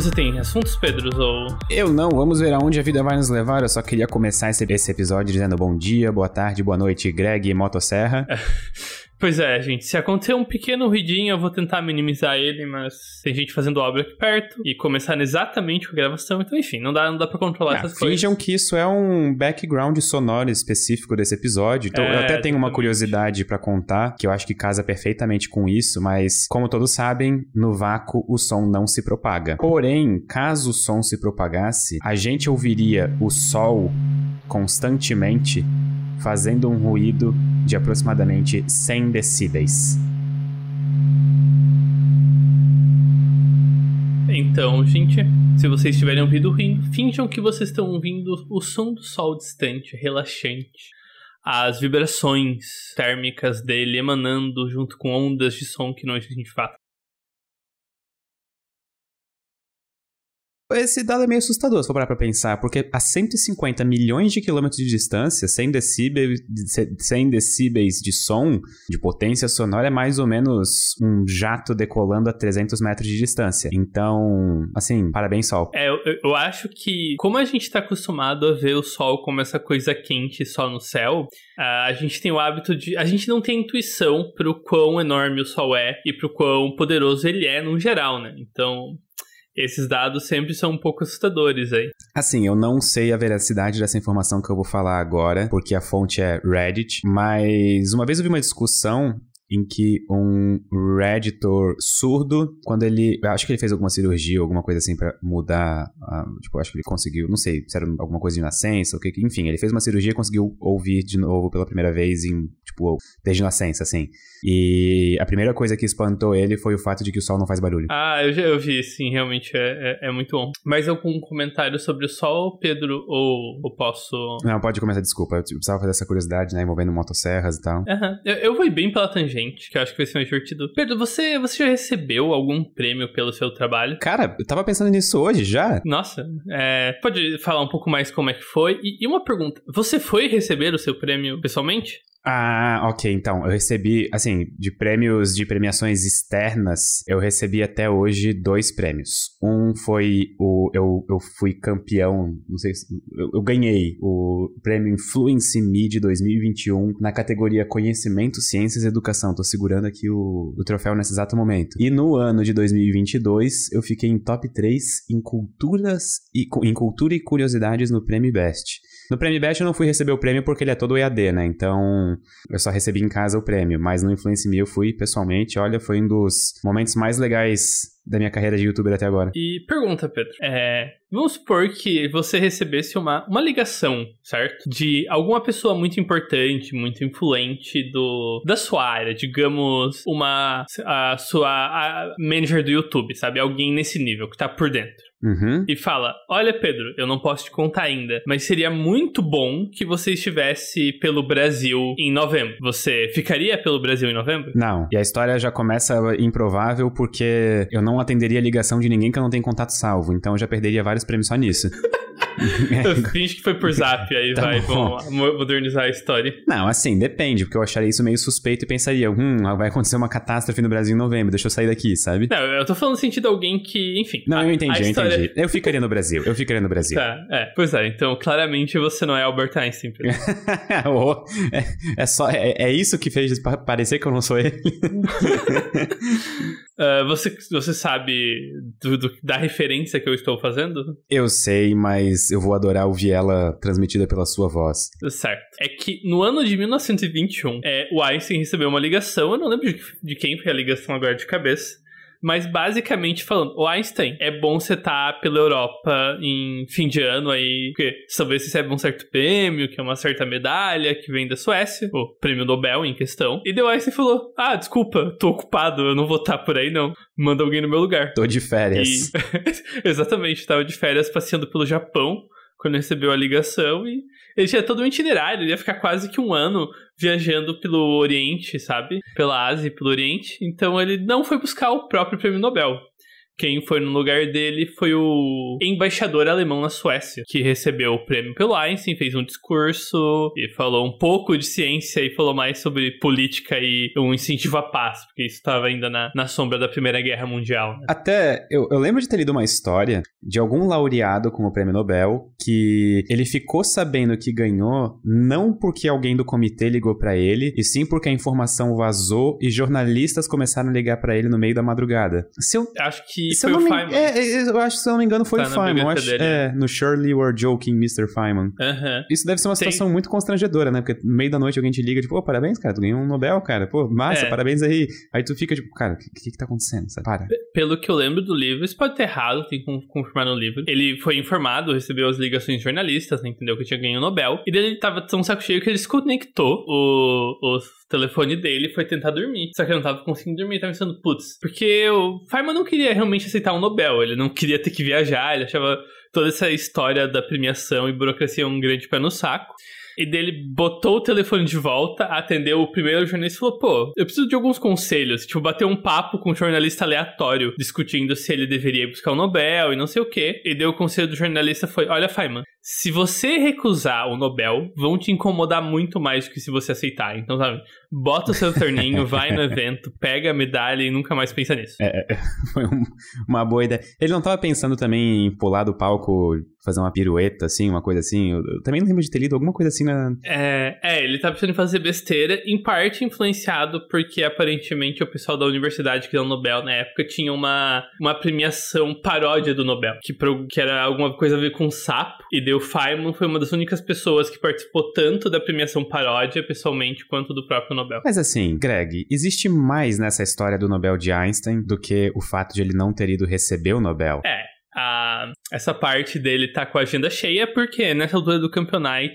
você tem? Assuntos, Pedro? Ou... Eu não, vamos ver aonde a vida vai nos levar. Eu só queria começar esse, esse episódio dizendo bom dia, boa tarde, boa noite, Greg e Motosserra. Pois é, gente. Se acontecer um pequeno ruidinho, eu vou tentar minimizar ele, mas tem gente fazendo obra aqui perto e começando exatamente com a gravação. Então, enfim, não dá, não dá pra controlar Ah, essas coisas. Finjam que isso é um background sonoro específico desse episódio. Então, É, eu até tenho uma exatamente. curiosidade pra contar, que eu acho que casa perfeitamente com isso, mas como todos sabem, no vácuo o som não se propaga. Porém, caso o som se propagasse, a gente ouviria o sol constantemente fazendo um ruído de aproximadamente 100 decibéis. Então, gente, se vocês estiverem ouvindo rindo, finjam que vocês estão ouvindo o som do sol distante, relaxante. As vibrações térmicas dele emanando junto com ondas de som que não existem de fato. Esse dado é meio assustador, se for parar pra pensar, porque a 150 milhões de quilômetros de distância, 100 decibéis, 100 decibéis de som, de potência sonora, é mais ou menos um jato decolando a 300 metros de distância. Então, assim, parabéns, Sol. É, eu, eu- acho que, como a gente tá acostumado a ver o sol como essa coisa quente só no céu, a gente tem o hábito de. A gente não tem intuição pro quão enorme o sol é e pro quão poderoso ele é no geral, né? Então. Esses dados sempre são um pouco assustadores aí. Assim, eu não sei a veracidade dessa informação que eu vou falar agora, porque a fonte é Reddit, mas uma vez eu vi uma discussão em que um redditor surdo, quando ele, acho que ele fez alguma cirurgia, alguma coisa assim pra mudar, ah, tipo, acho que ele conseguiu, não sei, se era alguma coisa de nascença, o que, enfim, ele fez uma cirurgia e conseguiu ouvir de novo pela primeira vez em, tipo, desde nascença, assim. E a primeira coisa que espantou ele foi o fato de que o sol não faz barulho. Ah, eu já eu vi, sim, realmente é, é, é muito bom. Mais algum comentário sobre o sol, Pedro? Ou, ou posso. Não, pode começar, desculpa, eu precisava fazer essa curiosidade, né, envolvendo motosserras e tal. Aham. Eu, eu vou bem pela tangente, que eu acho que vai ser mais divertido. Pedro, você, você já recebeu algum prêmio pelo seu trabalho? Cara, eu tava pensando nisso hoje já. Nossa, é, pode falar um pouco mais como é que foi? E, e uma pergunta: você foi receber o seu prêmio pessoalmente? Ah, ok, então, eu recebi, assim, de prêmios, de premiações externas, eu recebi até hoje dois prêmios. Um foi o, eu, eu fui campeão, não sei se, eu, eu ganhei o prêmio Influence de 2021 na categoria Conhecimento, Ciências e Educação. Tô segurando aqui o, o troféu nesse exato momento. E no ano de 2022, eu fiquei em top 3 em culturas e, em cultura e curiosidades no Prêmio Best. No Prêmio Best eu não fui receber o prêmio porque ele é todo EAD, né? Então eu só recebi em casa o prêmio. Mas no Influence Me eu fui pessoalmente. Olha, foi um dos momentos mais legais da minha carreira de youtuber até agora. E pergunta, Pedro: é, vamos supor que você recebesse uma, uma ligação, certo? De alguma pessoa muito importante, muito influente do, da sua área, digamos, uma a sua a manager do YouTube, sabe? Alguém nesse nível que tá por dentro. Uhum. e fala: Olha, Pedro, eu não posso te contar ainda, mas seria muito bom que você estivesse pelo Brasil em novembro. Você ficaria pelo Brasil em novembro? Não. E a história já começa improvável porque eu não atenderia a ligação de ninguém que eu não tenho contato salvo. Então eu já perderia vários prêmios só nisso. Finge que foi por zap, aí Tá vai, bom. vamos mo- modernizar a história. Não, assim, depende, porque eu acharia isso meio suspeito e pensaria, hum, vai acontecer uma catástrofe no Brasil em novembro, deixa eu sair daqui, sabe? Não, eu tô falando no sentido de alguém que, enfim. Não, a- eu entendi, eu história- entendi. Eu ficaria no Brasil, eu ficaria no Brasil. Tá, é. Pois é, então claramente você não é Albert Einstein, é, é só, é, é isso que fez pa- parecer que eu não sou ele? Ah, você, você sabe do- do- da referência que eu estou fazendo? Eu sei, mas eu vou adorar ouvir ela transmitida pela sua voz. Certo. É que no ano de 1921, é, o Einstein recebeu uma ligação, eu não lembro de, de quem foi a ligação agora de cabeça, mas basicamente falando, o Einstein, é bom você estar pela Europa em fim de ano aí, porque talvez você receba um certo prêmio, que é uma certa medalha que vem da Suécia, o prêmio Nobel em questão. E o Einstein falou, ah, desculpa, tô ocupado, eu não vou estar por aí não, manda alguém no meu lugar. Tô de férias. E- Exatamente, tava de férias passeando pelo Japão quando recebeu a ligação e ele tinha todo um itinerário, ele ia ficar quase que um ano viajando pelo Oriente, sabe? Pela Ásia e pelo Oriente. Então ele não foi buscar o próprio prêmio Nobel. Quem foi no lugar dele foi o embaixador alemão na Suécia, que recebeu o prêmio pelo Einstein, fez um discurso e falou um pouco de ciência e falou mais sobre política e um incentivo à paz, porque isso estava ainda na, na sombra da Primeira Guerra Mundial. Né? Até, eu, eu lembro de ter lido uma história de algum laureado com o prêmio Nobel que ele ficou sabendo que ganhou não porque alguém do comitê ligou para ele, e sim porque a informação vazou e jornalistas começaram a ligar para ele no meio da madrugada. Se eu acho que se foi eu o me, Feynman. É, é, eu acho que se eu não me engano foi Tá o Feynman. Acho, dele, é, no Surely You Are Joking, Mr. Feynman. Aham. Isso deve ser uma Tem- situação muito constrangedora, né? Porque no meio da noite alguém te liga, tipo, pô, parabéns, cara, tu ganhou um Nobel, cara. Pô, massa, É. parabéns aí. Aí tu fica, tipo, cara, o que, que que tá acontecendo? Sabe? Para. Pelo que eu lembro do livro, isso pode ter errado, tem que con- confirmar no livro. Ele foi informado, recebeu as ligações de jornalistas, né, entendeu que tinha ganho o Nobel. E daí ele tava tão saco cheio que ele desconectou o, o telefone dele e foi tentar dormir. Só que ele não tava conseguindo dormir, tava pensando, putz, porque o Feynman não queria realmente aceitar um Nobel, ele não queria ter que viajar, ele achava toda essa história da premiação e burocracia um grande pé no saco. E dele botou o telefone de volta, atendeu o primeiro jornalista e falou: pô, eu preciso de alguns conselhos. Tipo, bater um papo com um jornalista aleatório, discutindo se ele deveria buscar o Nobel e não sei o quê. E deu o conselho do jornalista foi: olha, Feynman, se você recusar o Nobel, vão te incomodar muito mais do que se você aceitar. Então, sabe, bota o seu torninho, vai no evento, pega a medalha e nunca mais pensa nisso. Foi um- uma boa ideia. Ele não tava pensando também em pular do palco, fazer uma pirueta, assim, uma coisa assim. Eu, eu também lembro de ter lido alguma coisa assim na. É, é, ele tá pensando em fazer besteira, em parte influenciado porque aparentemente o pessoal da universidade que deu o Nobel na época tinha uma, uma premiação paródia do Nobel, que, pro- que era alguma coisa a ver com sapo, e daí o Feynman foi uma das únicas pessoas que participou tanto da premiação paródia pessoalmente quanto do próprio Nobel. Mas assim, Greg, existe mais nessa história do Nobel de Einstein do que o fato de ele não ter ido receber o Nobel. É, a- essa parte dele tá com a agenda cheia porque nessa altura do campeonato,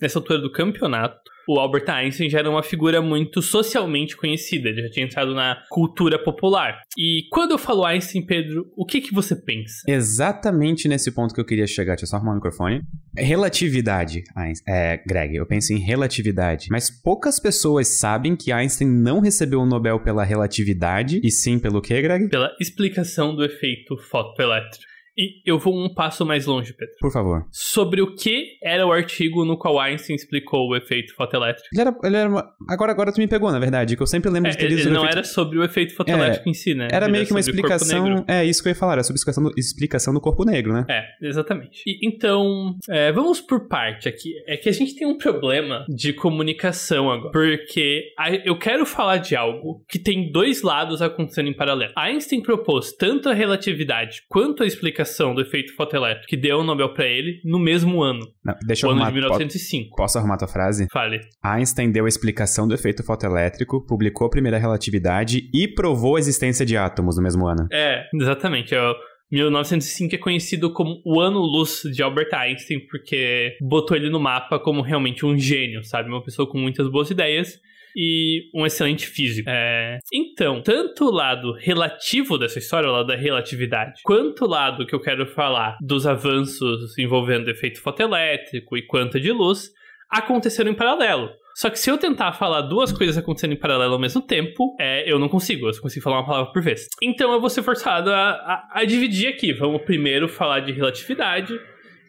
nessa altura do campeonato, o Albert Einstein já era uma figura muito socialmente conhecida, ele já tinha entrado na cultura popular. E quando eu falo Einstein, Pedro, o que que você pensa? Exatamente nesse ponto que eu queria chegar. Deixa eu só arrumar o microfone. Relatividade, Einstein. É, Greg, eu penso em relatividade. Mas poucas pessoas sabem que Einstein não recebeu o Nobel pela relatividade, e sim pelo quê, Greg? Pela explicação do efeito fotoelétrico. E eu vou um passo mais longe, Pedro. Por favor. Sobre o que era o artigo no qual Einstein explicou o efeito fotoelétrico. Ele era, ele era uma... agora, agora tu me pegou, na verdade, que eu sempre lembro É, de ter ele lido sobre não efeito- era sobre o efeito fotoelétrico em si, né? Era Ele meio que uma explicação. É isso que eu ia falar, era sobre explicação do, explicação do corpo negro, né? É, exatamente. E, então, é, vamos por parte aqui. É que a gente tem um problema de comunicação agora. Porque a- eu quero falar de algo que tem dois lados acontecendo em paralelo. Einstein propôs tanto a relatividade quanto a explicação do efeito fotoelétrico, que deu o Nobel pra ele, no mesmo ano, Não, deixa eu ano arrumar. de 1905. Posso arrumar tua frase? Fale. Einstein deu a explicação do efeito fotoelétrico, publicou a primeira relatividade e provou a existência de átomos no mesmo ano. É, exatamente. É o 1905 é conhecido como o ano-luz de Albert Einstein, porque botou ele no mapa como realmente um gênio, sabe? Uma pessoa com muitas boas ideias e um excelente físico. É, Então, tanto o lado relativo dessa história, o lado da relatividade, quanto o lado que eu quero falar dos avanços envolvendo efeito fotoelétrico e quanta de luz, aconteceram em paralelo. Só que se eu tentar falar duas coisas acontecendo em paralelo ao mesmo tempo, é, eu não consigo. Eu só consigo falar uma palavra por vez. Então eu vou ser forçado a, a- a dividir aqui. Vamos primeiro falar de relatividade,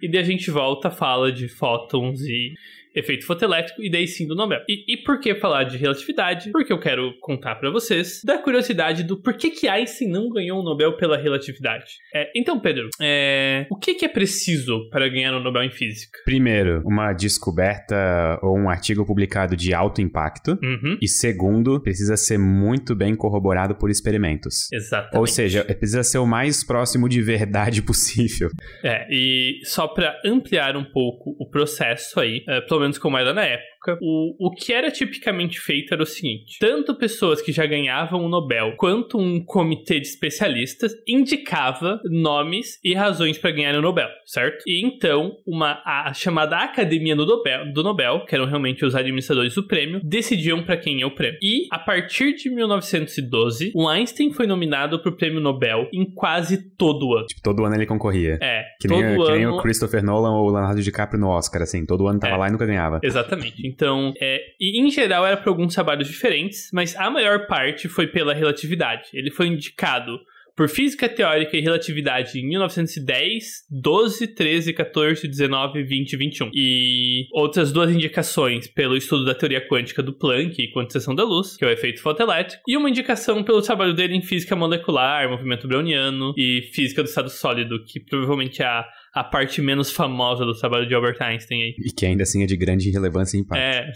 e daí a gente volta, fala de fótons e efeito fotoelétrico, e daí sim do Nobel. E, e por que falar de relatividade? Porque eu quero contar pra vocês da curiosidade do porquê que Einstein não ganhou o Nobel pela relatividade. É, então, Pedro, é, o que, que é preciso para ganhar o Nobel em Física? Primeiro, uma descoberta ou um artigo publicado de alto impacto. Uhum, E segundo, precisa ser muito bem corroborado por experimentos. exatamente. Ou seja, precisa ser o mais próximo de verdade possível. É, e só pra ampliar um pouco o processo aí, é, pelo menos como era na época, o, o que era tipicamente feito era o seguinte: tanto pessoas que já ganhavam o Nobel quanto um comitê de especialistas indicava nomes e razões para ganhar o Nobel, certo? E então, uma a chamada Academia do Nobel, do Nobel, que eram realmente os administradores do prêmio, decidiam para quem é o prêmio. E a partir de 1912, o Einstein foi nominado para o prêmio Nobel em quase todo ano. Tipo, todo ano ele concorria. É, Que nem, todo que nem ano o Christopher Nolan ou o Leonardo DiCaprio no Oscar, assim. Todo ano tava É. lá e nunca ganhava. Exatamente. Então, é, e em geral era para alguns trabalhos diferentes, mas a maior parte foi pela relatividade. Ele foi indicado por física teórica e relatividade em 1910, 12, 13, 14, 19, 20 e 21. E outras duas indicações pelo estudo da teoria quântica do Planck e quantização da luz, que é o efeito fotoelétrico, e uma indicação pelo trabalho dele em física molecular, movimento browniano e física do estado sólido, que provavelmente é a a parte menos famosa do trabalho de Albert Einstein aí. E que ainda assim é de grande relevância e impacto. É.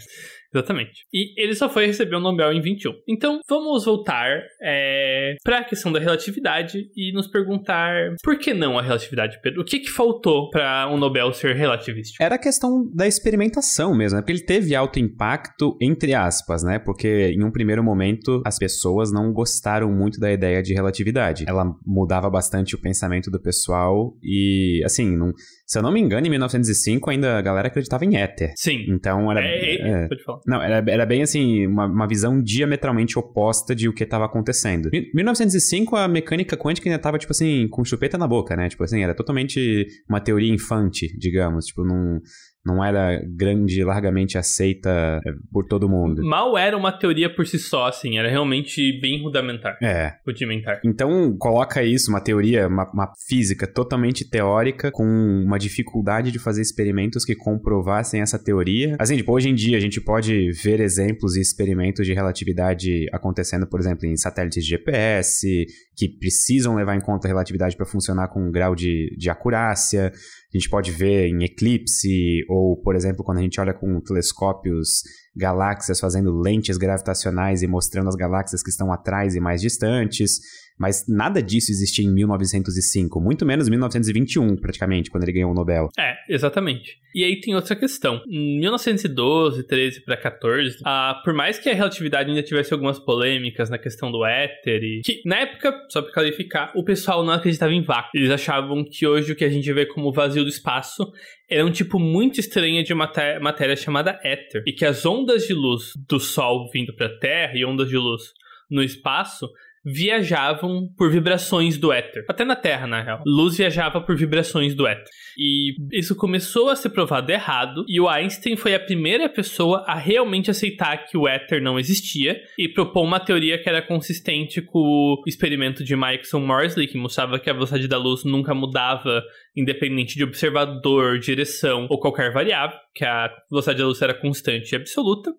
Exatamente. E ele só foi receber o Nobel em 21. Então, vamos voltar é, para a questão da relatividade e nos perguntar por que não a relatividade, Pedro? O que, que faltou para o um Nobel ser relativístico? Era a questão da experimentação mesmo, né? Porque ele teve alto impacto, entre aspas, né? Porque em um primeiro momento as pessoas não gostaram muito da ideia de relatividade. Ela mudava bastante o pensamento do pessoal e, assim, não, se eu não me engano, em 1905 ainda a galera acreditava em éter. Sim. Então era. É, é, é, pode falar. Não, era, era bem assim, uma, uma visão diametralmente oposta de o que estava acontecendo. Em 1905, a mecânica quântica ainda estava, tipo assim, com chupeta na boca, né? Tipo assim, era totalmente uma teoria infante, digamos. Tipo, não não era grande, largamente aceita é, por todo mundo. Mal era uma teoria por si só, assim, era realmente bem rudimentar. É. Rudimentar. Então, coloca isso, uma teoria, uma, uma física totalmente teórica, com uma dificuldade de fazer experimentos que comprovassem essa teoria. Assim, tipo, hoje em dia a gente pode ver exemplos e experimentos de relatividade acontecendo, por exemplo, em satélites de GPS, que precisam levar em conta a relatividade para funcionar com um grau de, de acurácia. A gente pode ver em eclipse, ou, por exemplo, quando a gente olha com telescópios galáxias fazendo lentes gravitacionais e mostrando as galáxias que estão atrás e mais distantes. Mas nada disso existia em 1905, muito menos 1921, praticamente, quando ele ganhou o Nobel. É, exatamente. E aí tem outra questão. Em 1912, 13 para 14, ah, por mais que a relatividade ainda tivesse algumas polêmicas na questão do éter, e que na época, só para clarificar, o pessoal não acreditava em vácuo. Eles achavam que hoje o que a gente vê como vazio do espaço era um tipo muito estranho de matéria, matéria chamada éter, e que as ondas de luz do Sol vindo para a Terra e ondas de luz no espaço viajavam por vibrações do éter. Até na Terra, na real. Luz viajava por vibrações do éter. E isso começou a ser provado errado, e o Einstein foi a primeira pessoa a realmente aceitar que o éter não existia e propôs uma teoria que era consistente com o experimento de Michelson Morsley, que mostrava que a velocidade da luz nunca mudava independente de observador, direção ou qualquer variável, que a velocidade da luz era constante e absoluta.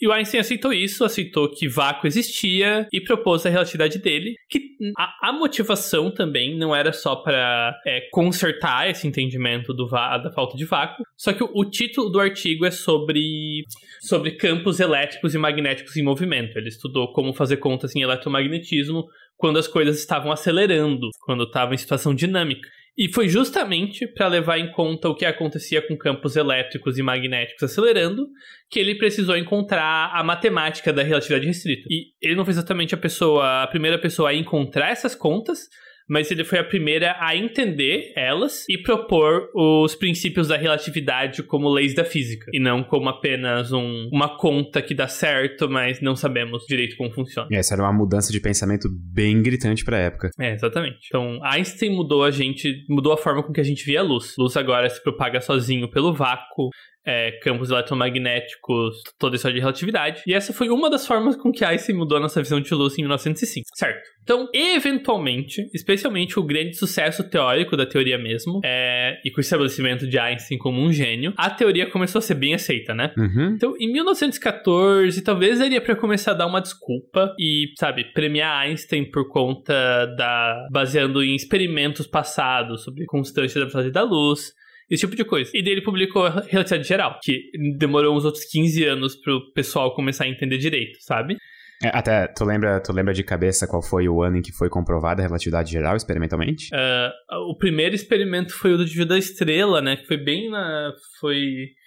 E o Einstein aceitou isso, aceitou que vácuo existia e propôs a relatividade dele, que a, a motivação também não era só para é, consertar esse entendimento do da falta de vácuo, só que o, o, título do artigo é sobre, sobre campos elétricos e magnéticos em movimento. Ele estudou como fazer contas em eletromagnetismo quando as coisas estavam acelerando, quando estava em situação dinâmica. E foi justamente para levar em conta o que acontecia com campos elétricos e magnéticos acelerando que ele precisou encontrar a matemática da relatividade restrita. E ele não foi exatamente a pessoa, a primeira pessoa a encontrar essas contas, mas ele foi a primeira a entender elas e propor os princípios da relatividade como leis da física, e não como apenas um, uma conta que dá certo, mas não sabemos direito como funciona. Essa era uma mudança de pensamento bem gritante para a época. É, exatamente. Então, Einstein mudou a gente, mudou a forma com que a gente via a luz. Luz agora se propaga sozinho pelo vácuo, é, campos eletromagnéticos, toda história de relatividade. E essa foi uma das formas com que Einstein mudou a nossa visão de luz em 1905, certo? Então, eventualmente, especialmente o grande sucesso teórico da teoria mesmo, é, e com o estabelecimento de Einstein como um gênio, a teoria começou a ser bem aceita, né? Uhum. Então, em 1914, talvez daria para começar a dar uma desculpa e, sabe, premiar Einstein por conta da. baseando em experimentos passados sobre constância da velocidade da luz, esse tipo de coisa. E daí ele publicou a Relatividade Geral, que demorou uns outros 15 anos pro pessoal começar a entender direito, sabe? É, até, tu lembra, tu lembra de cabeça qual foi o ano em que foi comprovada a relatividade geral experimentalmente? Uh, o primeiro experimento foi o do desvio da estrela, né? Que foi bem na. Foi.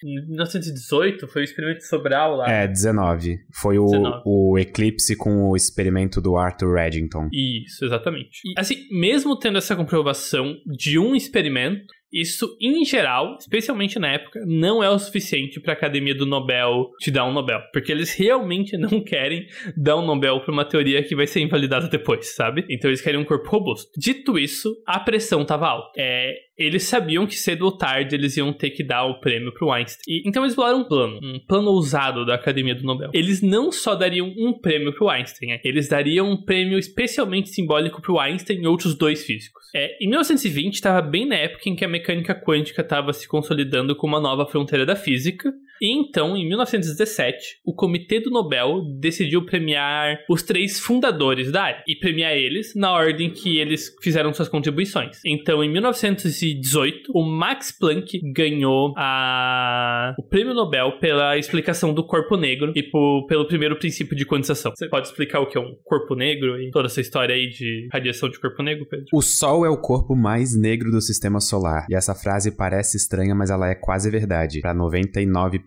Em 1918, foi o experimento de Sobral lá. É, 19. Foi o, 19. o eclipse com o experimento do Arthur Eddington. Isso, exatamente. E, assim, mesmo tendo essa comprovação de um experimento, isso, em geral, especialmente na época, não é o suficiente para a Academia do Nobel te dar um Nobel. Porque eles realmente não querem dar um Nobel para uma teoria que vai ser invalidada depois, sabe? Então eles querem um corpo robusto. Dito isso, a pressão estava alta. É, eles sabiam que cedo ou tarde eles iam ter que dar o prêmio pro Einstein. E, então eles bolaram um plano, um plano ousado da Academia do Nobel. Eles não só dariam um prêmio pro Einstein, né? eles dariam um prêmio especialmente simbólico pro Einstein e outros dois físicos. É, em 1920 estava bem na época em que a mecânica quântica estava se consolidando como uma nova fronteira da física, e então, em 1917, o Comitê do Nobel decidiu premiar os três fundadores da área e premiar eles na ordem que eles fizeram suas contribuições. Então, em 1918, o Max Planck ganhou a... o prêmio Nobel pela explicação do corpo negro e por... pelo primeiro princípio de quantização. Você pode explicar o que é um corpo negro e toda essa história aí de radiação de corpo negro, Pedro? O Sol é o corpo mais negro do sistema solar. E essa frase parece estranha, mas ela é quase verdade. Para 99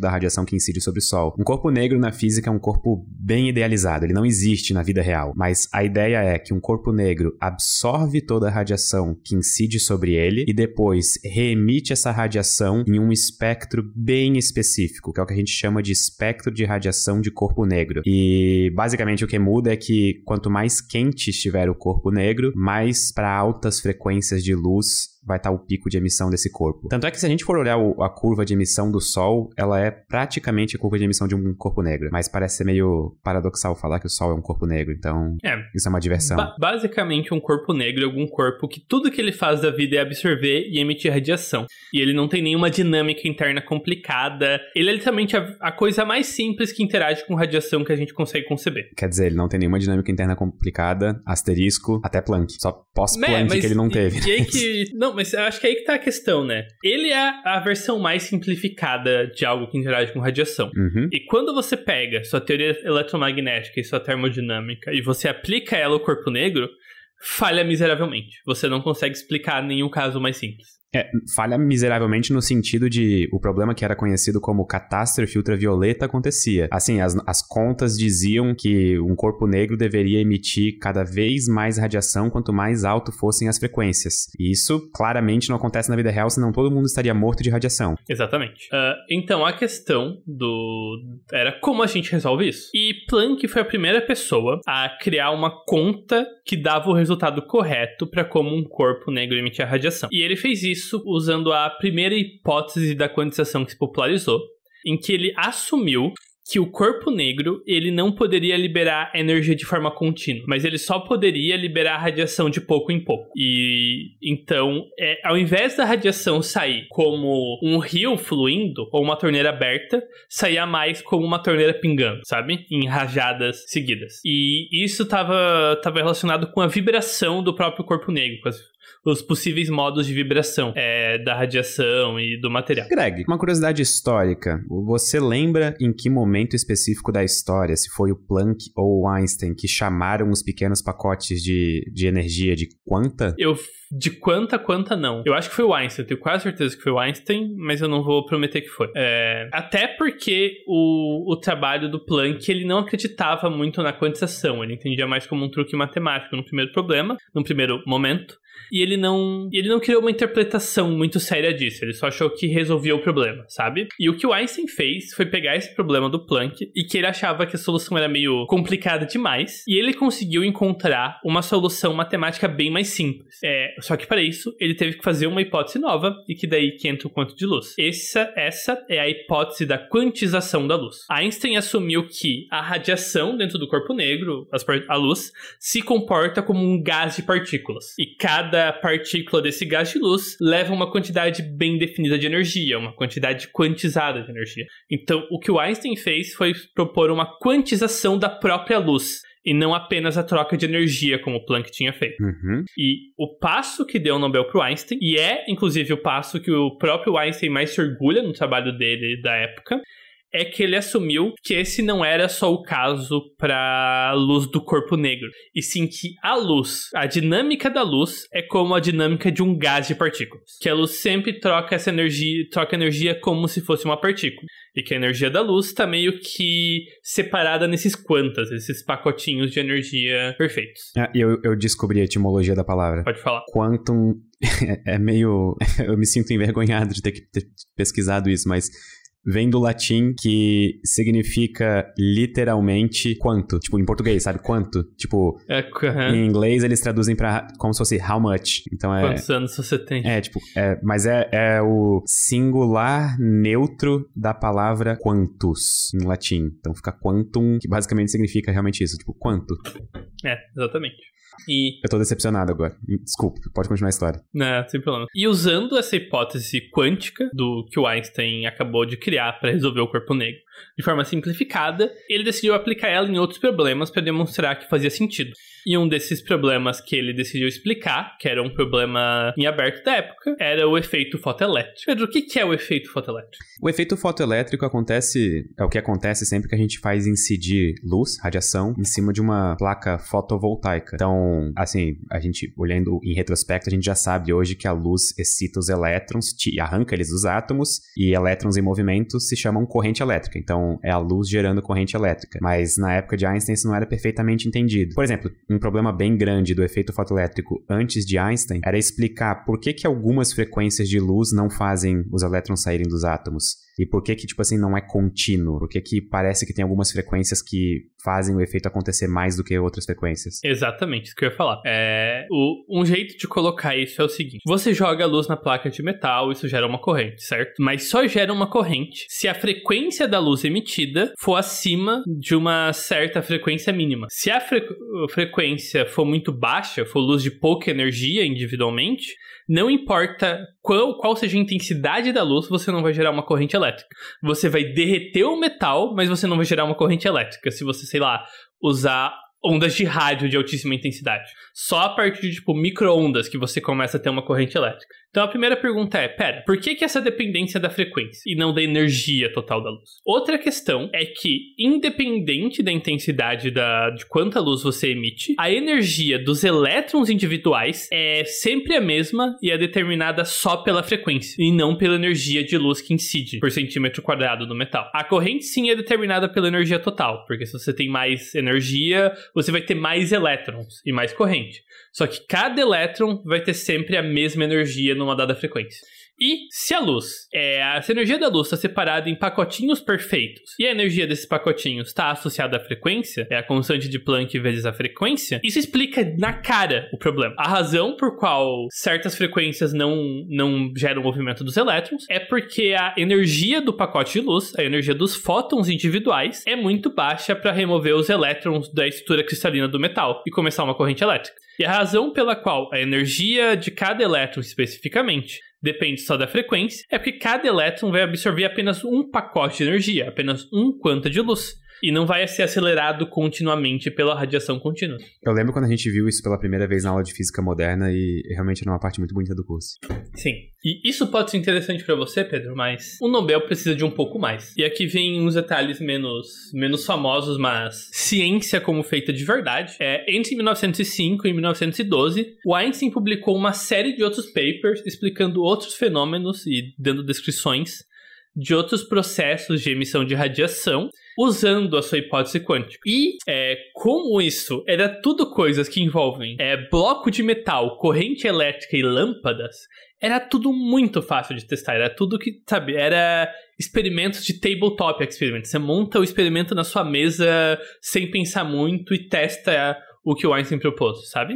da radiação que incide sobre o Sol. Um corpo negro na física é um corpo bem idealizado, ele não existe na vida real. Mas a ideia é que um corpo negro absorve toda a radiação que incide sobre ele e depois reemite essa radiação em um espectro bem específico, que é o que a gente chama de espectro de radiação de corpo negro. E basicamente o que muda é que quanto mais quente estiver o corpo negro, mais para altas frequências de luz vai estar o pico de emissão desse corpo. Tanto é que se a gente for olhar o, a curva de emissão do Sol, ela é praticamente a curva de emissão de um corpo negro. Mas parece ser meio paradoxal falar que o Sol é um corpo negro, então é. isso é uma diversão. Ba basicamente, um corpo negro é algum corpo que tudo que ele faz da vida é absorver e emitir radiação. E ele não tem nenhuma dinâmica interna complicada. Ele é literalmente a, a coisa mais simples que interage com radiação que a gente consegue conceber. Quer dizer, ele não tem nenhuma dinâmica interna complicada, asterisco, até Planck. Só pós-Planck é, que ele não teve. E, e aí que... Não, mas eu acho que é aí que tá a questão, né? Ele é a versão mais simplificada de algo que interage com radiação. Uhum. E quando você pega sua teoria eletromagnética e sua termodinâmica e você aplica ela ao corpo negro, falha miseravelmente. Você não consegue explicar nenhum caso mais simples. É, falha miseravelmente no sentido de o problema que era conhecido como catástrofe ultravioleta acontecia. Assim, as, as contas diziam que um corpo negro deveria emitir cada vez mais radiação quanto mais alto fossem as frequências. E isso claramente não acontece na vida real, senão todo mundo estaria morto de radiação. Exatamente. Uh, então a questão do. era como a gente resolve isso. E Planck foi a primeira pessoa a criar uma conta que dava o resultado correto para como um corpo negro emitia radiação. E ele fez isso isso usando a primeira hipótese da quantização que se popularizou, em que ele assumiu que o corpo negro ele não poderia liberar energia de forma contínua, mas ele só poderia liberar radiação de pouco em pouco. E então, é, ao invés da radiação sair como um rio fluindo ou uma torneira aberta, saía mais como uma torneira pingando, sabe? Em rajadas seguidas. E isso estava tava relacionado com a vibração do próprio corpo negro, com as os possíveis modos de vibração é, da radiação e do material. Greg, uma curiosidade histórica. Você lembra em que momento específico da história, se foi o Planck ou o Einstein, que chamaram os pequenos pacotes de, de energia de quanta? Eu de quanta, quanta não. Eu acho que foi o Einstein, eu tenho quase certeza que foi o Einstein, mas eu não vou prometer que foi. É, até porque o, o trabalho do Planck, ele não acreditava muito na quantização, ele entendia mais como um truque matemático no primeiro problema, no primeiro momento, e ele não ele não criou uma interpretação muito séria disso, ele só achou que resolvia o problema, sabe? E o que o Einstein fez foi pegar esse problema do Planck e que ele achava que a solução era meio complicada demais, e ele conseguiu encontrar uma solução matemática bem mais simples. É, só que para isso ele teve que fazer uma hipótese nova e que daí que entra o quanto de luz. Essa essa é a hipótese da quantização da luz. Einstein assumiu que a radiação dentro do corpo negro, a luz, se comporta como um gás de partículas. E cada cada partícula desse gás de luz leva uma quantidade bem definida de energia, uma quantidade quantizada de energia. Então, o que o Einstein fez foi propor uma quantização da própria luz e não apenas a troca de energia, como o Planck tinha feito. Uhum. E o passo que deu o Nobel para o Einstein, e é inclusive o passo que o próprio Einstein mais se orgulha no trabalho dele da época, é que ele assumiu que esse não era só o caso para luz do corpo negro, e sim que a luz, a dinâmica da luz é como a dinâmica de um gás de partículas, que a luz sempre troca essa energia, troca energia como se fosse uma partícula, e que a energia da luz está meio que separada nesses quantas, esses pacotinhos de energia perfeitos. Ah, eu, eu descobri a etimologia da palavra. Pode falar. Quantum é meio. eu me sinto envergonhado de ter, ter pesquisado isso, mas vem do latim que significa literalmente quanto. Tipo, em português, sabe? Quanto. Tipo, É, uhum. em inglês eles traduzem pra como se fosse how much. Então é. Quantos anos você tem? É, tipo, é, mas é, é o singular neutro da palavra quantus em latim. Então fica quantum, que basicamente significa realmente isso, tipo, quanto. É, exatamente. E Eu tô decepcionado agora. Desculpa, pode continuar a história. Não, sem problema. E usando essa hipótese quântica do que o Einstein acabou de criar para resolver o corpo negro de forma simplificada, ele decidiu aplicar ela em outros problemas para demonstrar que fazia sentido. E um desses problemas que ele decidiu explicar, que era um problema em aberto da época, era o efeito fotoelétrico. Pedro, o que é o efeito fotoelétrico? O efeito fotoelétrico acontece, é o que acontece sempre que a gente faz incidir luz, radiação, em cima de uma placa fotovoltaica. Então, assim, a gente olhando em retrospecto, a gente já sabe hoje que a luz excita os elétrons, arranca eles dos átomos, e elétrons em movimento se chamam corrente elétrica. Então, é a luz gerando corrente elétrica. Mas na época de Einstein isso não era perfeitamente entendido. Por exemplo, um problema bem grande do efeito fotoelétrico antes de Einstein era explicar por que que algumas frequências de luz não fazem os elétrons saírem dos átomos. E por que que, tipo assim, não é contínuo? Por que que parece que tem algumas frequências que fazem o efeito acontecer mais do que outras frequências? Exatamente, isso que eu ia falar. É, o, um jeito de colocar isso é o seguinte: você joga a luz na placa de metal, isso gera uma corrente, certo? Mas só gera uma corrente se a frequência da luz emitida for acima de uma certa frequência mínima. Se a fre- frequência for muito baixa, for luz de pouca energia individualmente, não importa qual, qual seja a intensidade da luz, você não vai gerar uma corrente elétrica. Você vai derreter o metal, mas você não vai gerar uma corrente elétrica. Se você, sei lá, usar ondas de rádio de altíssima intensidade. Só a partir de, tipo, micro-ondas que você começa a ter uma corrente elétrica. Então a primeira pergunta é, pera, por que, que essa dependência da frequência e não da energia total da luz? Outra questão é que, independente da intensidade da, de quanta luz você emite, a energia dos elétrons individuais é sempre a mesma e é determinada só pela frequência, e não pela energia de luz que incide por centímetro quadrado no metal. A corrente sim é determinada pela energia total, porque se você tem mais energia, você vai ter mais elétrons e mais corrente. Só que cada elétron vai ter sempre a mesma energia numa dada frequência. E se a luz, é, a energia da luz está separada em pacotinhos perfeitos e a energia desses pacotinhos está associada à frequência, é a constante de Planck vezes a frequência, isso explica na cara o problema. A razão por qual certas frequências não, não geram movimento dos elétrons é porque a energia do pacote de luz, a energia dos fótons individuais, é muito baixa para remover os elétrons da estrutura cristalina do metal e começar uma corrente elétrica. E a razão pela qual a energia de cada elétron especificamente depende só da frequência, é porque cada elétron vai absorver apenas um pacote de energia, apenas um quanta de luz. E não vai ser acelerado continuamente pela radiação contínua. Eu lembro quando a gente viu isso pela primeira vez na aula de física moderna e realmente era uma parte muito bonita do curso. Sim. E isso pode ser interessante para você, Pedro, mas o Nobel precisa de um pouco mais. E aqui vem uns detalhes menos, menos famosos, mas ciência como feita de verdade. É, entre 1905 e 1912, o Einstein publicou uma série de outros papers explicando outros fenômenos e dando descrições de outros processos de emissão de radiação usando a sua hipótese quântica. E é, como isso era tudo coisas que envolvem é, bloco de metal, corrente elétrica e lâmpadas, era tudo muito fácil de testar. Era tudo que, sabe, era experimentos de tabletop experiment. Você monta o experimento na sua mesa sem pensar muito e testa o que o Einstein propôs, sabe?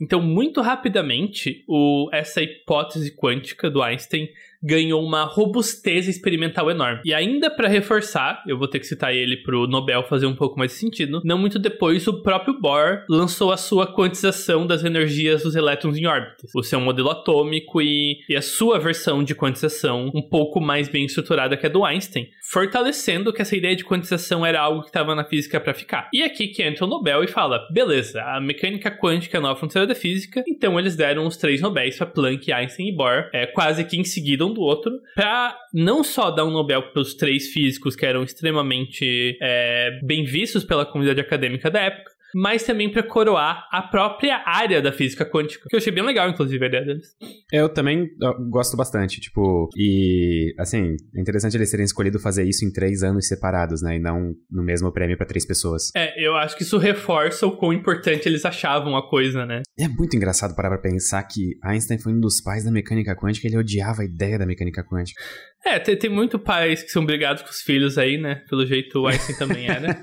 Então, muito rapidamente, o, essa hipótese quântica do Einstein ganhou uma robustez experimental enorme. E ainda para reforçar, eu vou ter que citar ele pro Nobel fazer um pouco mais de sentido. Não muito depois, o próprio Bohr lançou a sua quantização das energias dos elétrons em órbitas, o seu modelo atômico e, e a sua versão de quantização um pouco mais bem estruturada que a do Einstein, fortalecendo que essa ideia de quantização era algo que estava na física para ficar. E aqui que entra o Nobel e fala: beleza, a mecânica quântica é a nova fronteira da física, então eles deram os três Nobéis para Planck, Einstein e Bohr, é, quase que em seguida um do outro, para não só dar um Nobel para os três físicos que eram extremamente é, bem vistos pela comunidade acadêmica da época, mas também para coroar a própria área da física quântica, que eu achei bem legal, inclusive, a ideia deles. Eu também gosto bastante, tipo, e assim, é interessante eles terem escolhido fazer isso em três anos separados, né, e não no mesmo prêmio para três pessoas. É, eu acho que isso reforça o quão importante eles achavam a coisa, né? É muito engraçado parar pra pensar que Einstein foi um dos pais da mecânica quântica ele odiava a ideia da mecânica quântica. É, tem, tem muito pais que são brigados com os filhos aí, né? Pelo jeito o Einstein também né?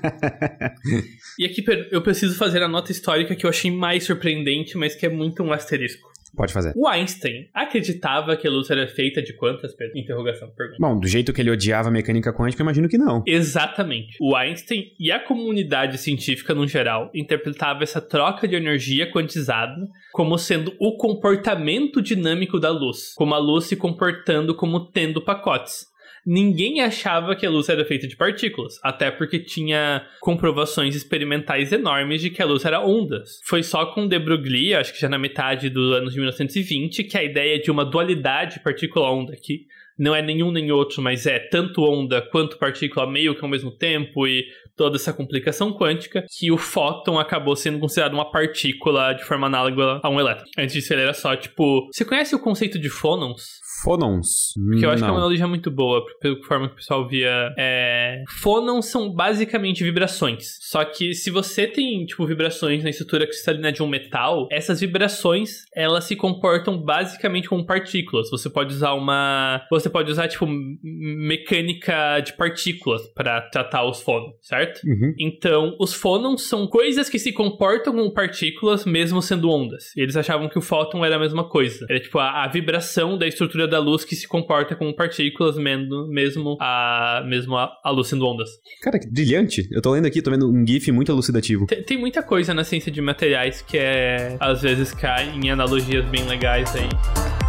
e aqui eu preciso fazer a nota histórica que eu achei mais surpreendente, mas que é muito um asterisco. Pode fazer. O Einstein acreditava que a luz era feita de quantas, Pedro? Interrogação, pergunta. Bom, do jeito que ele odiava a mecânica quântica, eu imagino que não. Exatamente. O Einstein e a comunidade científica no geral interpretava essa troca de energia quantizada como sendo o comportamento dinâmico da luz, como a luz se comportando como tendo pacotes ninguém achava que a luz era feita de partículas, até porque tinha comprovações experimentais enormes de que a luz era ondas. Foi só com de Broglie, acho que já na metade dos anos de 1920, que a ideia de uma dualidade partícula-onda, que não é nenhum nem outro, mas é tanto onda quanto partícula meio que ao mesmo tempo e toda essa complicação quântica, que o fóton acabou sendo considerado uma partícula de forma análoga a um elétron. Antes disso ele era só, tipo... Você conhece o conceito de fônons? Fônons. Que eu acho Não. que é uma analogia muito boa, pela forma que o pessoal via. É... Fônons são basicamente vibrações. Só que se você tem, tipo, vibrações na estrutura cristalina de um metal, essas vibrações, elas se comportam basicamente como partículas. Você pode usar uma. Você pode usar, tipo, mecânica de partículas para tratar os fônons, certo? Uhum. Então, os fônons são coisas que se comportam como partículas, mesmo sendo ondas. E eles achavam que o fóton era a mesma coisa. Era, tipo, a, a vibração da estrutura da luz que se comporta como partículas, mesmo a, mesmo a, a luz sendo ondas. Cara, que brilhante. Eu tô lendo aqui, tô vendo um GIF muito elucidativo. Tem, tem muita coisa na ciência de materiais que é, às vezes cai em analogias bem legais aí.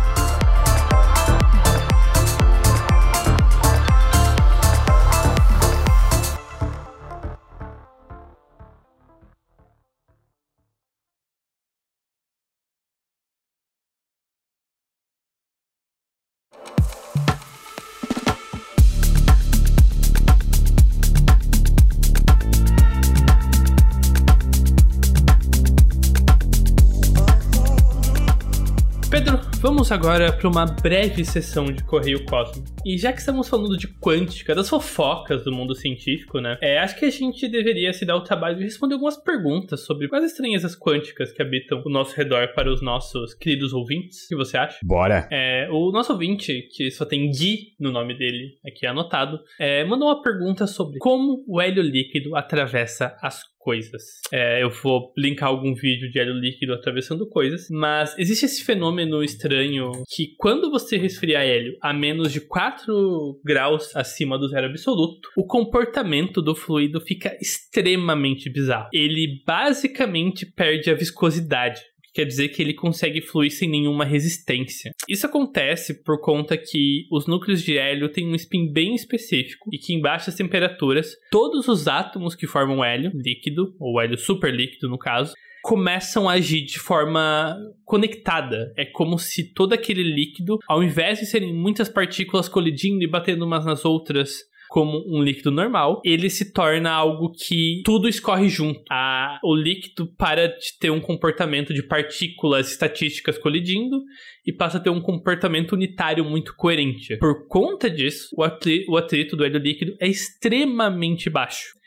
Vamos agora para uma breve sessão de Correio Cósmico. E já que estamos falando de quântica, das fofocas do mundo científico, né? É, acho que a gente deveria se dar o trabalho de responder algumas perguntas sobre quais estranhezas quânticas que habitam o nosso redor para os nossos queridos ouvintes. O que você acha? Bora! É, o nosso ouvinte, que só tem Gui no nome dele aqui anotado, é, mandou uma pergunta sobre como o hélio líquido atravessa as coisas. É, eu vou linkar algum vídeo de hélio líquido atravessando coisas, mas existe esse fenômeno estranho que quando você resfria hélio a menos de 4 graus acima do zero absoluto, o comportamento do fluido fica extremamente bizarro. Ele basicamente perde a viscosidade quer dizer que ele consegue fluir sem nenhuma resistência. Isso acontece por conta que os núcleos de hélio têm um spin bem específico e que em baixas temperaturas, todos os átomos que formam hélio líquido, ou hélio superlíquido no caso, começam a agir de forma conectada. É como se todo aquele líquido, ao invés de serem muitas partículas colidindo e batendo umas nas outras como um líquido normal, ele se torna algo que tudo escorre junto. A, o líquido para de ter um comportamento de partículas estatísticas colidindo e passa a ter um comportamento unitário muito coerente. Por conta disso, o atrito, o atrito do hélio líquido é extremamente baixo.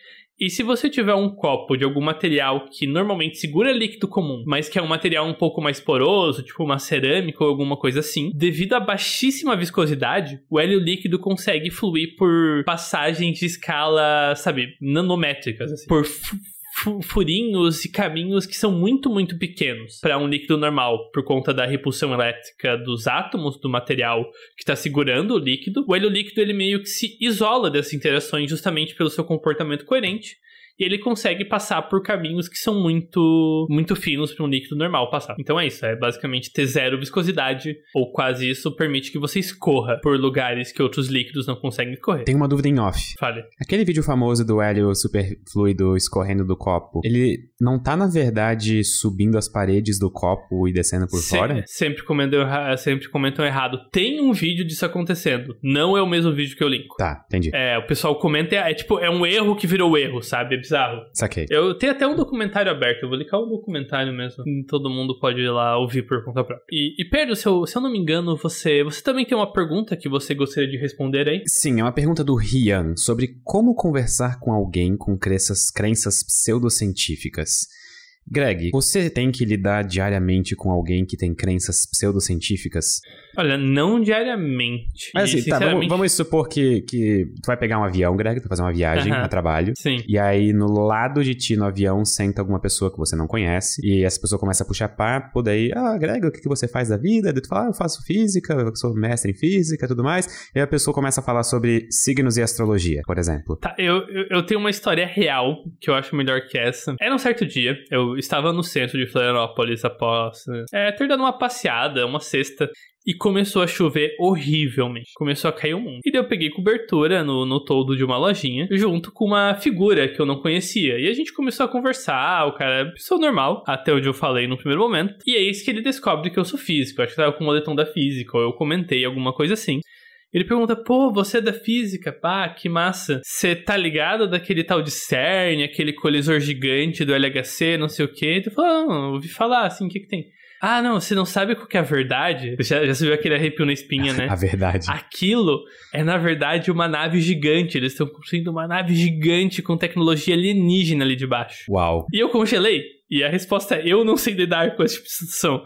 E se você tiver um copo de algum material que normalmente segura líquido comum, mas que é um material um pouco mais poroso, tipo uma cerâmica ou alguma coisa assim, devido à baixíssima viscosidade, o hélio líquido consegue fluir por passagens de escala, sabe, nanométricas, assim, por furinhos e caminhos que são muito, muito pequenos para um líquido normal, por conta da repulsão elétrica dos átomos do material que está segurando o líquido. O hélio líquido ele meio que se isola dessas interações justamente pelo seu comportamento coerente ele consegue passar por caminhos que são muito muito finos para um líquido normal passar. Então é isso, é basicamente ter zero viscosidade ou quase isso permite que você escorra por lugares que outros líquidos não conseguem escorrer. Tem uma dúvida em off. Fale. Aquele vídeo famoso do hélio superfluido escorrendo do copo, ele não tá na verdade subindo as paredes do copo e descendo por fora? Sempre comentam, sempre comentam errado. Tem um vídeo disso acontecendo. Não é o mesmo vídeo que eu linko. Tá, entendi. É, o pessoal comenta, é, é tipo, é um erro que virou erro, sabe? Bizarro. Saquei. Eu tenho até um documentário aberto, eu vou linkar o documentário mesmo. Todo mundo pode ir lá ouvir por conta própria. E, e Pedro, se eu, se eu não me engano, você, você também tem uma pergunta que você gostaria de responder aí? Sim, é uma pergunta do Rian sobre como conversar com alguém com crenças, crenças pseudocientíficas. Greg, você tem que lidar diariamente com alguém que tem crenças pseudocientíficas? Olha, não diariamente. Mas assim, tá, vamos, vamos supor que, que tu vai pegar um avião, Greg, tu vai fazer uma viagem Aham. a trabalho. Sim. E aí, no lado de ti no avião, senta alguma pessoa que você não conhece. E essa pessoa começa a puxar papo. Daí, ah, Greg, o que, que você faz da vida? Daí tu fala, ah, eu faço física, eu sou mestre em física e tudo mais. E aí a pessoa começa a falar sobre signos e astrologia, por exemplo. Tá, eu, eu, eu tenho uma história real que eu acho melhor que essa. Era um certo dia, eu estava no centro de Florianópolis após é, ter dado uma passeada, uma sexta. E começou a chover horrivelmente. Começou a cair o mundo. E daí eu peguei cobertura no, no toldo de uma lojinha, junto com uma figura que eu não conhecia. E a gente começou a conversar, o cara é pessoa normal, até onde eu falei no primeiro momento. E é isso que ele descobre que eu sou físico. Eu acho que tava com o moletom da física, ou eu comentei alguma coisa assim. Ele pergunta, pô, você é da física? Pá, que massa. Você tá ligado daquele tal de CERN, aquele colisor gigante do LHC, não sei o quê? Tu fala, ah, ouvi falar, assim, o que que tem? Ah, não, você não sabe qual que é a verdade? Já, já se viu aquele arrepio na espinha, né? A verdade. Aquilo é, na verdade, uma nave gigante. Eles estão construindo uma nave gigante com tecnologia alienígena ali de baixo. Uau. E eu congelei. E a resposta é: eu não sei lidar com essa tipo de situação.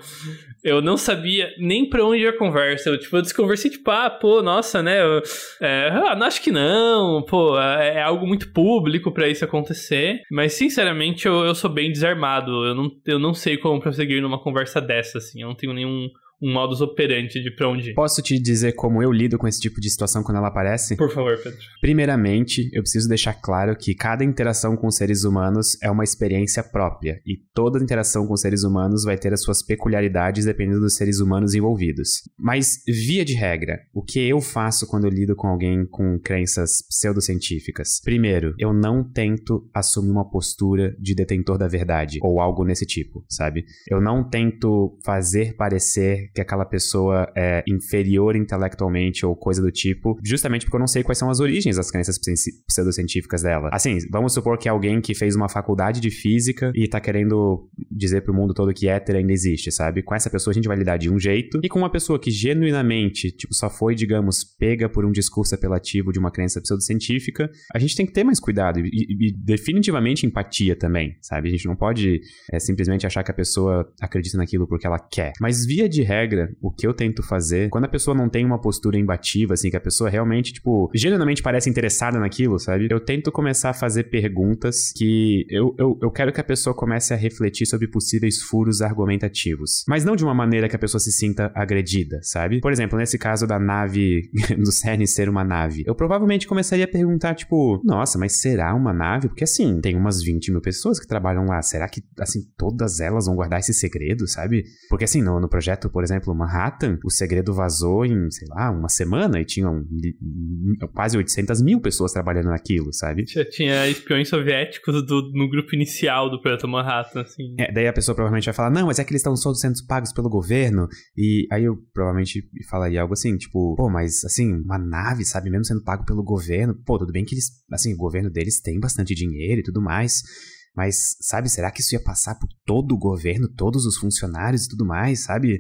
Eu não sabia nem pra onde ia a conversa. Eu, tipo, eu desconversei, tipo, ah, pô, nossa, né? eu- é, ah, não acho que não. Pô, é, é algo muito público pra isso acontecer. Mas, sinceramente, eu, eu sou bem desarmado. Eu não, eu não sei como prosseguir numa conversa dessa, assim. Eu não tenho nenhum um modus operandi de pra onde ir. Posso te dizer como eu lido com esse tipo de situação quando ela aparece? Por favor, Pedro. Primeiramente, eu preciso deixar claro que cada interação com seres humanos é uma experiência própria, e toda interação com seres humanos vai ter as suas peculiaridades dependendo dos seres humanos envolvidos. Mas, via de regra, o que eu faço quando eu lido com alguém com crenças pseudocientíficas? Primeiro, eu não tento assumir uma postura de detentor da verdade, ou algo nesse tipo, sabe? Eu não tento fazer parecer que aquela pessoa é inferior intelectualmente ou coisa do tipo, justamente porque eu não sei quais são as origens das crenças pse- pseudocientíficas dela. Assim, vamos supor que alguém que fez uma faculdade de física e tá querendo dizer pro mundo todo que éter ainda existe, sabe? Com essa pessoa a gente vai lidar de um jeito, e com uma pessoa que genuinamente, tipo, só foi, digamos, pega por um discurso apelativo de uma crença pseudocientífica, a gente tem que ter mais cuidado e, e- e definitivamente empatia também, sabe? A gente não pode é, simplesmente achar que a pessoa acredita naquilo porque ela quer. Mas via de regra, o que eu tento fazer, quando a pessoa não tem uma postura embativa, assim, que a pessoa realmente, tipo, genuinamente parece interessada naquilo, sabe? Eu tento começar a fazer perguntas que eu, eu, eu quero que a pessoa comece a refletir sobre possíveis furos argumentativos. Mas não de uma maneira que a pessoa se sinta agredida, sabe? Por exemplo, nesse caso da nave, do CERN ser uma nave, eu provavelmente começaria a perguntar, tipo, nossa, mas será uma nave? Porque assim, tem umas 20 mil pessoas que trabalham lá. Será que, assim, todas elas vão guardar esse segredo, sabe? Porque assim, no, no projeto, por exemplo, Manhattan, o segredo vazou em, sei lá, uma semana e tinham quase 800 mil pessoas trabalhando naquilo, sabe? Já tinha espiões soviéticos do- no grupo inicial do Projeto Manhattan, assim. É, daí a pessoa provavelmente vai falar, não, mas é que eles estão só sendo pagos pelo governo. E aí eu provavelmente falaria algo assim, tipo, pô, mas assim, uma nave, sabe, mesmo sendo pago pelo governo, pô, tudo bem que eles, assim, o governo deles tem bastante dinheiro e tudo mais. Mas, sabe, será que isso ia passar por todo o governo, todos os funcionários e tudo mais, sabe?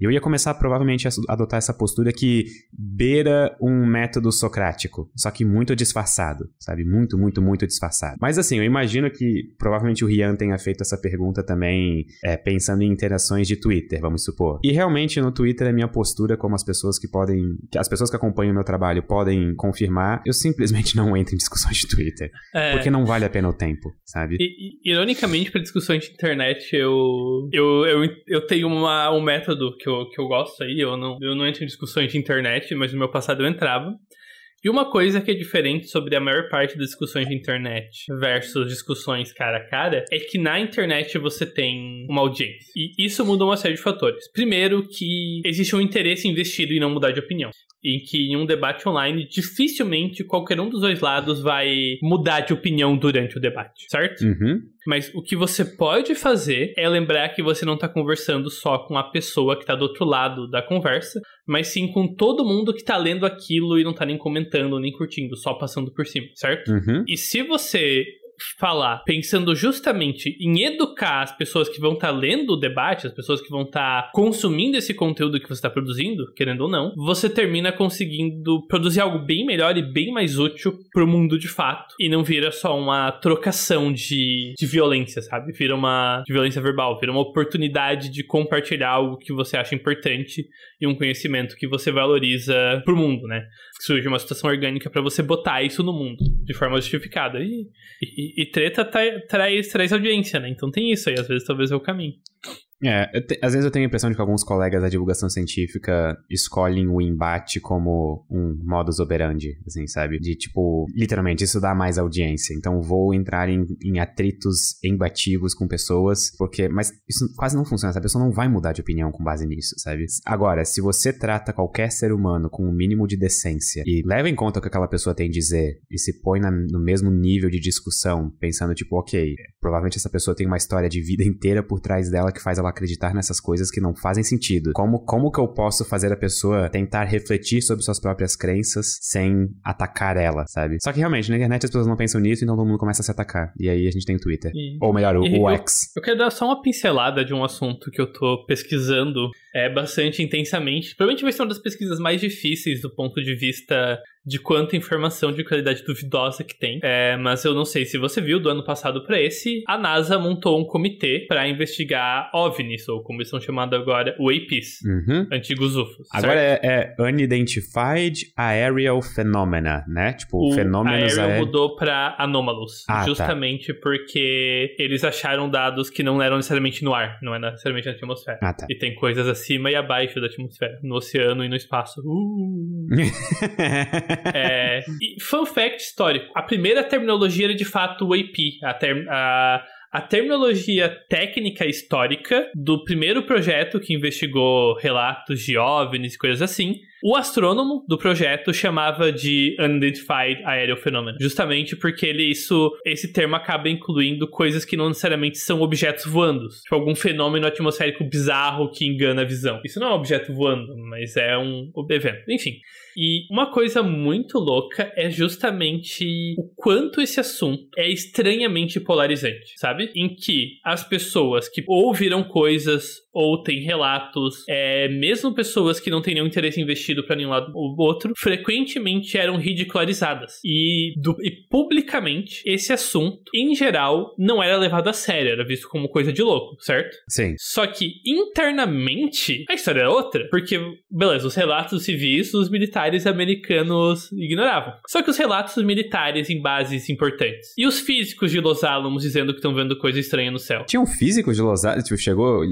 E eu ia começar provavelmente a adotar essa postura que beira um método socrático, só que muito disfarçado, sabe? Muito, muito, muito disfarçado. Mas assim, eu imagino que provavelmente o Rian tenha feito essa pergunta também é, pensando em interações de Twitter, vamos supor. E realmente no Twitter a minha postura, como as pessoas que podem. que as pessoas que acompanham o meu trabalho podem confirmar, eu simplesmente não entro em discussões de Twitter. É, Porque não vale a pena o tempo, sabe? E- ironicamente, para discussões de internet, eu, eu, eu, eu tenho uma, um método que eu, que eu gosto aí. Eu não, eu não entro em discussões de internet, mas no meu passado eu entrava. E uma coisa que é diferente sobre a maior parte das discussões de internet versus discussões cara a cara é que na internet você tem uma audiência. E isso muda uma série de fatores. Primeiro, que existe um interesse investido em não mudar de opinião. Em que em um debate online, dificilmente qualquer um dos dois lados vai mudar de opinião durante o debate, certo? Uhum. Mas o que você pode fazer é lembrar que você não tá conversando só com a pessoa que tá do outro lado da conversa, mas sim com todo mundo que tá lendo aquilo e não tá nem comentando, nem curtindo, só passando por cima, certo? Uhum. E se você falar pensando justamente em educar as pessoas que vão estar tá lendo o debate, as pessoas que vão estar tá consumindo esse conteúdo que você está produzindo, querendo ou não, você termina conseguindo produzir algo bem melhor e bem mais útil para o mundo de fato. E não vira só uma trocação de, de violência, sabe? Vira uma de violência verbal, vira uma oportunidade de compartilhar algo que você acha importante e um conhecimento que você valoriza pro mundo, né? Surge uma situação orgânica para você botar isso no mundo de forma justificada. E, e, e treta traz, traz audiência, né? Então tem isso aí, às vezes talvez é o caminho. É, te, às vezes eu tenho a impressão de que alguns colegas da divulgação científica escolhem o embate como um modus operandi, assim, sabe? De tipo, literalmente, isso dá mais audiência. Então vou entrar em, em atritos embativos com pessoas, porque. Mas isso quase não funciona, essa pessoa não vai mudar de opinião com base nisso, sabe? Agora, se você trata qualquer ser humano com o um mínimo de decência e leva em conta o que aquela pessoa tem a dizer e se põe na, no mesmo nível de discussão, pensando, tipo, ok, provavelmente essa pessoa tem uma história de vida inteira por trás dela que faz ela acreditar nessas coisas que não fazem sentido. Como, como que eu posso fazer a pessoa tentar refletir sobre suas próprias crenças sem atacar ela, sabe? Só que realmente, na internet as pessoas não pensam nisso, então todo mundo começa a se atacar. E aí a gente tem o Twitter. E, Ou melhor, o, o X. Eu, eu quero dar só uma pincelada de um assunto que eu tô pesquisando é, bastante intensamente. Provavelmente vai ser uma das pesquisas mais difíceis do ponto de vista de quanta informação de qualidade duvidosa que tem. É, mas eu não sei se você viu do ano passado para esse, a NASA montou um comitê para investigar OVNIs, ou como eles são chamados agora, UAPs, uhum. antigos UFOs. Agora é, é, Unidentified Aerial Phenomena, né? Tipo, o fenômenos aéreo mudou para Anomalous, ah, tá. justamente tá. porque eles acharam dados que não eram necessariamente no ar, não é necessariamente na atmosfera. Ah, tá. E tem coisas acima e abaixo da atmosfera, no oceano e no espaço. Uh. é, e fun fact histórico: a primeira terminologia era de fato o AP, a, term, a a terminologia técnica histórica do primeiro projeto que investigou relatos de OVNIs e coisas assim. O astrônomo do projeto chamava de Unidentified Aerial Phenomenon, justamente porque ele isso esse termo acaba incluindo coisas que não necessariamente são objetos voando, tipo algum fenômeno atmosférico bizarro que engana a visão. Isso não é um objeto voando, mas é um evento. Enfim, e uma coisa muito louca é justamente o quanto esse assunto é estranhamente polarizante, sabe? Em que as pessoas que ouviram coisas ou têm relatos, é, mesmo pessoas que não têm nenhum interesse investido para nenhum lado ou outro, frequentemente eram ridicularizadas. E, do, e publicamente, esse assunto, em geral, não era levado a sério, era visto como coisa de louco, certo? Sim. Só que internamente a história é outra, porque, beleza, os relatos civis, os militares americanos ignoravam. Só que os relatos militares em bases importantes. E os físicos de Los Alamos dizendo que estão vendo coisa estranha no céu. Tinha um físico de Los Alamos, tipo, chegou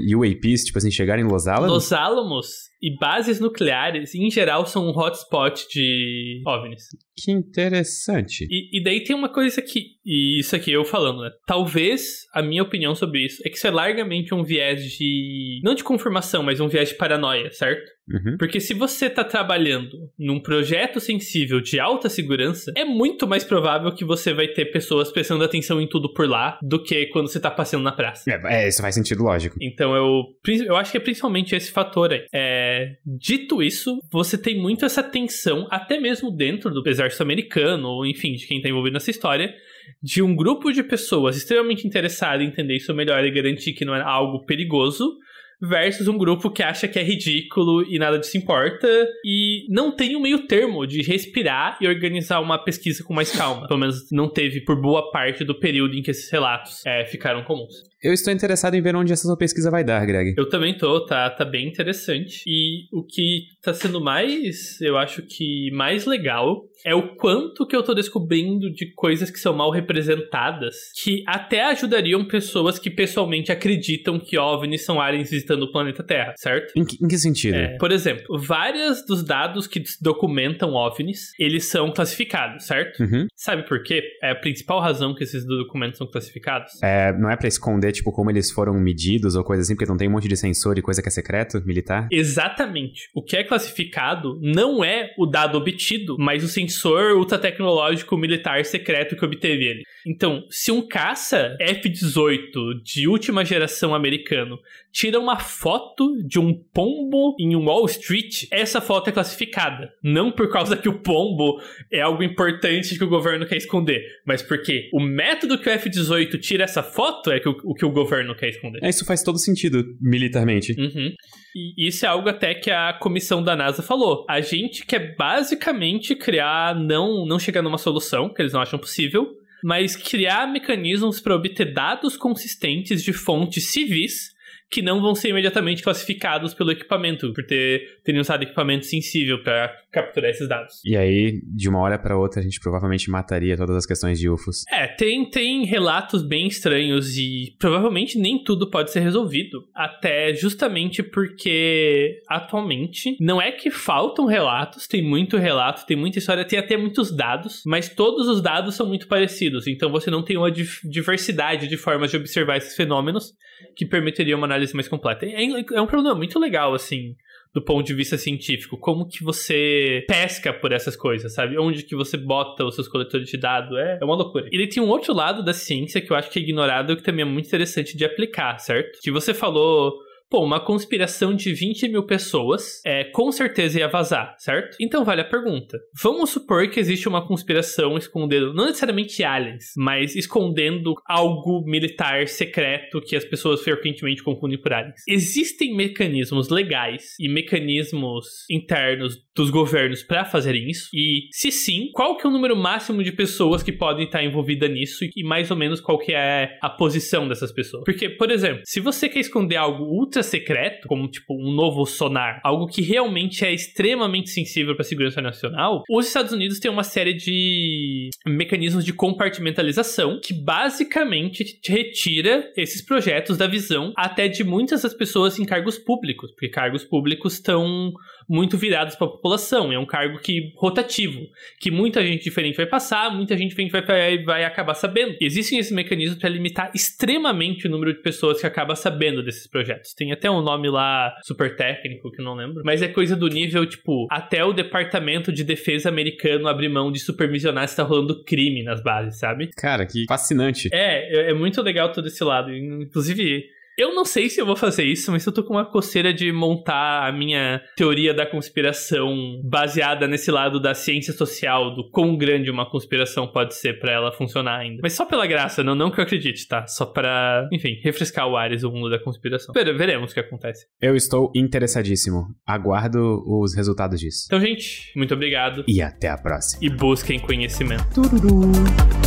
UAPs, tipo assim, chegaram em Los Alamos? Los Alamos e bases nucleares, em geral, são um hotspot de OVNIs. Que interessante. E, e, daí tem uma coisa que. E isso aqui eu falando, né? Talvez a minha opinião sobre isso é que isso é largamente um viés de. Não de confirmação, mas um viés de paranoia, certo? Uhum. Porque se você tá trabalhando num projeto sensível de alta segurança, é muito mais provável que você vai ter pessoas prestando atenção em tudo por lá do que quando você tá passeando na praça. É, é isso faz sentido lógico. Então eu, eu acho que é principalmente esse fator aí. É, dito isso, você tem muito essa tensão, até mesmo dentro do exército americano, ou enfim, de quem tá envolvido nessa história, de um grupo de pessoas extremamente interessado em entender isso melhor e garantir que não é algo perigoso, versus um grupo que acha que é ridículo e nada disso importa e não tem um meio termo de respirar e organizar uma pesquisa com mais calma. Pelo menos não teve por boa parte do período em que esses relatos é, ficaram comuns. Eu estou interessado em ver onde essa sua pesquisa vai dar, Greg. Eu também tô, tá, tá bem interessante. E o que tá sendo mais, eu acho que mais legal é o quanto que eu tô descobrindo de coisas que são mal representadas, que até ajudariam pessoas que pessoalmente acreditam que OVNIs são aliens visitando o planeta Terra, certo? Em que, em que sentido? É, por exemplo, vários dos dados que documentam OVNIs, eles são classificados, certo? Uhum. Sabe por quê? É a principal razão que esses documentos são classificados? É, não é para esconder tipo, como eles foram medidos ou coisa assim, porque não tem um monte de sensor e coisa que é secreto, militar? Exatamente. O que é classificado não é o dado obtido, mas o sensor ultratecnológico militar secreto que obteve ele. Então, se um caça F-18 de última geração americano tira uma foto de um pombo em Wall Street, essa foto é classificada. Não por causa que o pombo é algo importante que o governo quer esconder, mas porque o método que o F-18 tira essa foto é o, que o governo quer esconder. É, isso faz todo sentido militarmente. Uhum. E isso é algo até que a comissão da NASA falou. A gente quer basicamente criar, não, não chegar numa solução que eles não acham possível, mas criar mecanismos para obter dados consistentes de fontes civis que não vão ser imediatamente classificados pelo equipamento, por ter, terem usado equipamento sensível para capturar esses dados. E aí, de uma hora para outra, a gente provavelmente mataria todas as questões de UFOs. É, tem, tem relatos bem estranhos e provavelmente nem tudo pode ser resolvido. Até justamente porque atualmente não é que faltam relatos, tem muito relato, tem muita história, tem até muitos dados, mas todos os dados são muito parecidos. Então você não tem uma diversidade de formas de observar esses fenômenos que permitiria uma análise mais completa. É, é um problema muito legal, assim, do ponto de vista científico. Como que você pesca por essas coisas, sabe? Onde que você bota os seus coletores de dados. É, é uma loucura. Ele tem um outro lado da ciência que eu acho que é ignorado, que também é muito interessante de aplicar, certo? Que você falou Pô, uma conspiração de 20 mil pessoas é, com certeza ia vazar, certo? Então vale a pergunta. Vamos supor que existe uma conspiração escondendo, não necessariamente aliens, mas escondendo algo militar secreto que as pessoas frequentemente confundem por aliens. Existem mecanismos legais e mecanismos internos dos governos para fazerem isso? E se sim, qual que é o número máximo de pessoas que podem estar envolvidas nisso e mais ou menos qual que é a posição dessas pessoas? Porque, por exemplo, se você quer esconder algo ultra secreto, como tipo um novo sonar, algo que realmente é extremamente sensível para a segurança nacional, os Estados Unidos têm uma série de mecanismos de compartimentalização que basicamente retira esses projetos da visão até de muitas das pessoas em cargos públicos, porque cargos públicos estão muito virados para a população. É um cargo que rotativo, que muita gente diferente vai passar, muita gente diferente vai, vai acabar sabendo. Existem esses mecanismos para limitar extremamente o número de pessoas que acaba sabendo desses projetos. Tem até um nome lá super técnico que eu não lembro, mas é coisa do nível tipo até o Departamento de Defesa americano abrir mão de supervisionar se está rolando crime nas bases, sabe? Cara, que fascinante. É, é muito legal todo esse lado. Inclusive, eu não sei se eu vou fazer isso, mas eu tô com uma coceira de montar a minha teoria da conspiração baseada nesse lado da ciência social, do quão grande uma conspiração pode ser para ela funcionar ainda. Mas só pela graça, não, não que eu acredite, tá? Só para, enfim, refrescar o Ares, o mundo da conspiração. Pera, veremos o que acontece. Eu estou interessadíssimo. Aguardo os resultados disso. Então, gente, muito obrigado. E até a próxima. E busquem conhecimento. Tururu.